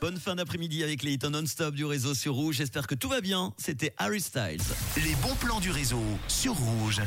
Bonne fin d'après-midi avec les hits non-stop du réseau sur Rouge. J'espère que tout va bien. C'était Harry Styles. Les bons plans du réseau sur Rouge.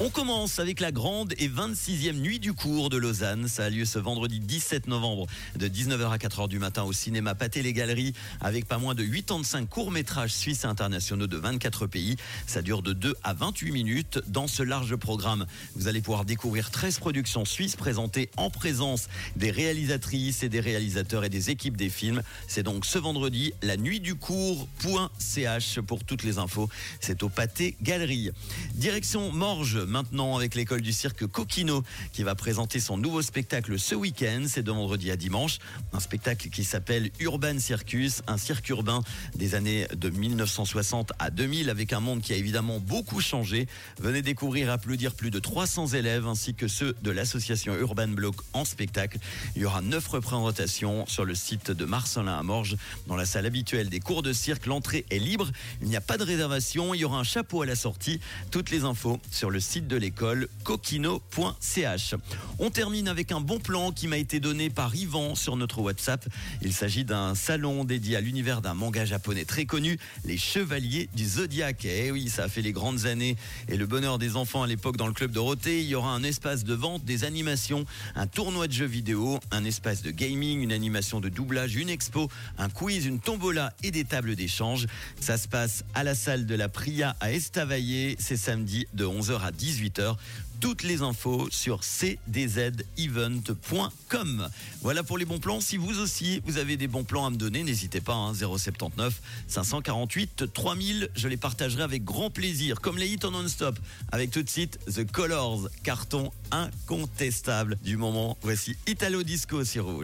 On commence avec la grande et 26e nuit du cours de Lausanne. Ça a lieu ce vendredi 17 novembre de 19h à 4h du matin au cinéma Pâté les Galeries avec pas moins de 85 courts-métrages suisses et internationaux de 24 pays. Ça dure de 2 à 28 minutes. Dans ce large programme, vous allez pouvoir découvrir 13 productions suisses présentées en présence des réalisatrices et des réalisateurs et des équipes des films. C'est donc ce vendredi, la nuit du cours.ch pour toutes les infos. C'est au Pâté Galerie. Direction Morges maintenant avec l'école du cirque Coquino qui va présenter son nouveau spectacle ce week-end. C'est de vendredi à dimanche. Un spectacle qui s'appelle Urban Circus, un cirque urbain des années de 1960 à 2000 avec un monde qui a évidemment beaucoup changé. Venez découvrir applaudir plus de 300 élèves ainsi que ceux de l'association Urban Block en spectacle. Il y aura neuf représentations sur le site de Marcelin à Morges. Dans la salle habituelle des cours de cirque, l'entrée est libre. Il n'y a pas de réservation. Il y aura un chapeau à la sortie. Toutes les infos sur le site de l'école coquino.ch. On termine avec un bon plan qui m'a été donné par Yvan sur notre WhatsApp. Il s'agit d'un salon dédié à l'univers d'un manga japonais très connu, les Chevaliers du Zodiaque. Eh oui, ça a fait les grandes années et le bonheur des enfants à l'époque dans le club Dorothée. Il y aura un espace de vente, des animations, un tournoi de jeux vidéo, un espace de gaming, une animation de doublage, une un quiz, une tombola et des tables d'échange. Ça se passe à la salle de la Pria à Estavayer. C'est samedi de 11h à 18h. Toutes les infos sur cdzevent.com. Voilà pour les bons plans. Si vous aussi, vous avez des bons plans à me donner, n'hésitez pas, hein, 079 548 3000. Je les partagerai avec grand plaisir, comme les hits en non-stop. Avec tout de suite The Colors, carton incontestable du moment. Voici Italo Disco sur Rouge.